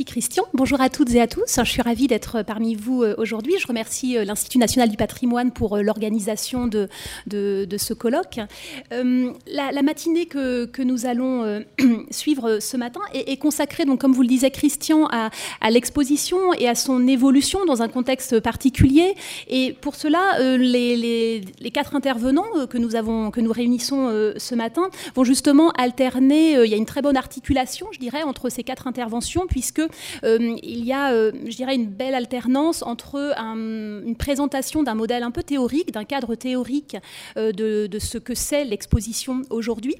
Merci Christian. Bonjour à toutes et à tous. Je suis ravie d'être parmi vous euh, aujourd'hui. Je remercie euh, l'Institut national du patrimoine pour euh, l'organisation de, ce colloque. la, matinée que, nous allons suivre ce matin est, consacrée, donc, comme vous le disait Christian, à, l'exposition et à son évolution dans un contexte particulier. Et pour cela, les, quatre intervenants que nous, réunissons ce matin vont justement alterner. Il y a une très bonne articulation, je dirais, entre ces quatre interventions, puisque il y a, euh, je dirais, une belle alternance entre une présentation d'un modèle un peu théorique, d'un cadre théorique euh, de, ce que c'est l'exposition aujourd'hui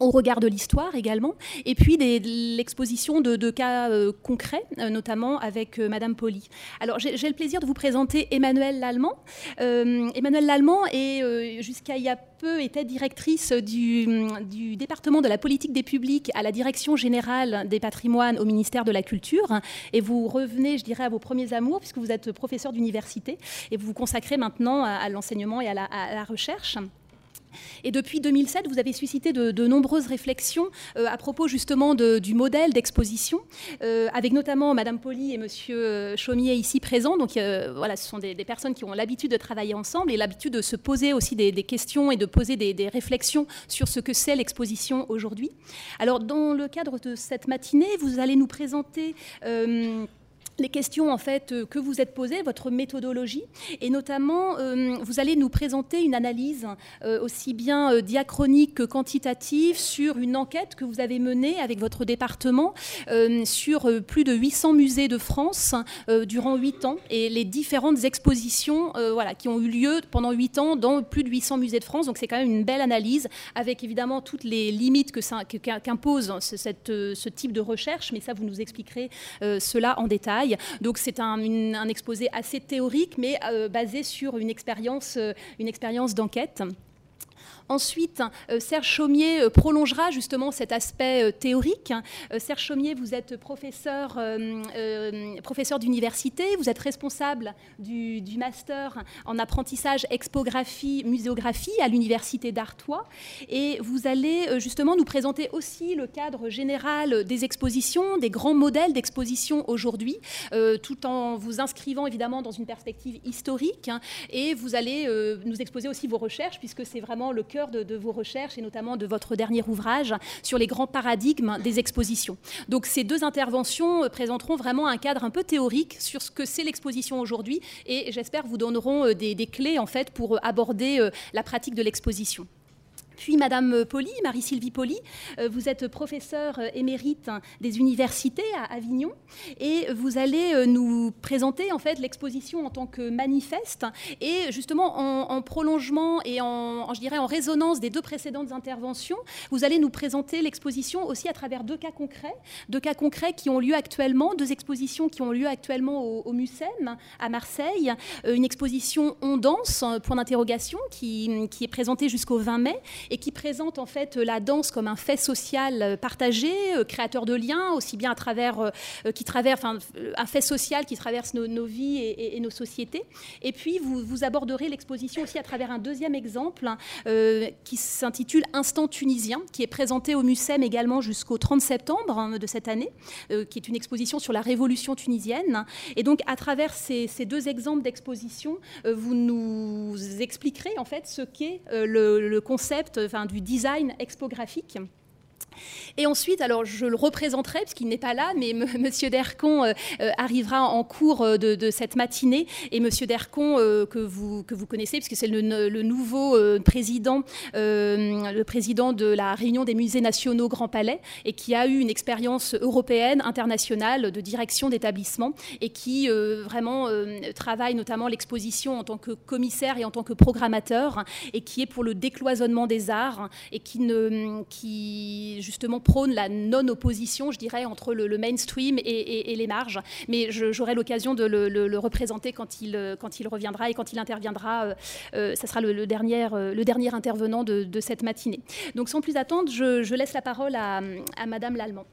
au regard de l'histoire également, et puis l'exposition de, cas concrets, notamment avec Madame Poli. Alors j'ai le plaisir de vous présenter Emmanuel Lallemand. Emmanuel Lallemand est jusqu'à il y a était directrice du, département de la politique des publics à la direction générale des patrimoines au ministère de la Culture. Et vous revenez, je dirais, à vos premiers amours, puisque vous êtes professeur d'université et vous vous consacrez maintenant à, l'enseignement et à la recherche. Et depuis 2007, vous avez suscité de, nombreuses réflexions euh, à propos justement du modèle d'exposition, euh, avec notamment Madame Poli et Monsieur euh, Chaumier ici présents. Donc voilà, ce sont des, personnes qui ont l'habitude de travailler ensemble et l'habitude de se poser aussi des, questions et de poser des, des réflexions sur ce que c'est l'exposition aujourd'hui. Alors dans le cadre de cette matinée, vous allez nous présenter les questions en fait euh, que vous êtes posées, votre méthodologie, et notamment euh, vous allez nous présenter une analyse euh, aussi bien diachronique que quantitative sur une enquête que vous avez menée avec votre département sur plus de 800 musées de France durant 8 ans et les différentes expositions voilà, qui ont eu lieu pendant 8 ans dans plus de 800 musées de France. Donc c'est quand même une belle analyse avec évidemment toutes les limites qu'impose ce type de recherche, mais ça vous nous expliquerez cela en détail. Donc c'est un, exposé assez théorique, mais euh, basé sur une expérience, euh, une expérience d'enquête. Ensuite, euh, Serge Chaumier euh, prolongera justement cet aspect euh, théorique. Serge Chaumier, vous êtes professeur, professeur d'université, vous êtes responsable du, master en apprentissage expographie, muséographie à l'université d'Artois. Et vous allez justement nous présenter aussi le cadre général des expositions, des grands modèles d'exposition aujourd'hui, tout en vous inscrivant évidemment dans une perspective historique. et vous allez nous exposer aussi vos recherches, puisque c'est vraiment le de, vos recherches et notamment de votre dernier ouvrage sur les grands paradigmes des expositions. Donc ces deux interventions euh, présenteront vraiment un cadre un peu théorique sur ce que c'est l'exposition aujourd'hui et j'espère vous donneront euh, des, des, clés en fait pour euh, aborder la pratique de l'exposition. Puis Madame Poli, Marie-Sylvie Poli, euh, vous êtes professeure euh, émérite des universités à Avignon et vous allez euh, nous présenter en fait l'exposition en tant que manifeste et justement en, prolongement et en, je dirais en résonance des deux précédentes interventions, vous allez nous présenter l'exposition aussi à travers deux cas concrets, deux cas concrets qui ont lieu actuellement, deux expositions qui ont lieu actuellement au, au MUSEM à Marseille, une exposition On danse, point d'interrogation, qui est présentée jusqu'au 20 mai et qui présente en fait la danse comme un fait social euh, partagé, euh, créateur de liens, aussi bien à travers, euh, qui traverse, un fait social qui traverse nos, vies et, nos sociétés. Et puis vous, aborderez l'exposition aussi à travers un deuxième exemple hein, qui s'intitule Instant tunisien, qui est présenté au MUSEM également jusqu'au 30 septembre hein, de cette année, qui est une exposition sur la révolution tunisienne. Et donc à travers ces, deux exemples d'exposition, vous nous expliquerez en fait ce qu'est le concept du design expographique. Et ensuite, alors je le représenterai, parce qu'il n'est pas là, mais Monsieur Dercon euh, euh, arrivera en cours euh, de, cette matinée. Et Monsieur Dercon, que, vous, que vous connaissez, puisque c'est le, nouveau président, le président de la Réunion des musées nationaux Grand Palais, et qui a eu une expérience européenne, internationale, de direction d'établissement, et qui vraiment travaille notamment l'exposition en tant que commissaire et en tant que programmateur, et qui est pour le décloisonnement des arts, et qui, ne, qui justement prône la non-opposition, je dirais, entre le, mainstream et, les marges. Mais j'aurai l'occasion de le, représenter quand il, reviendra et quand il interviendra. Euh, euh, ça sera le, dernier, euh, dernier intervenant de, cette matinée. Donc sans plus attendre, je, laisse la parole à, à Madame Lallemand.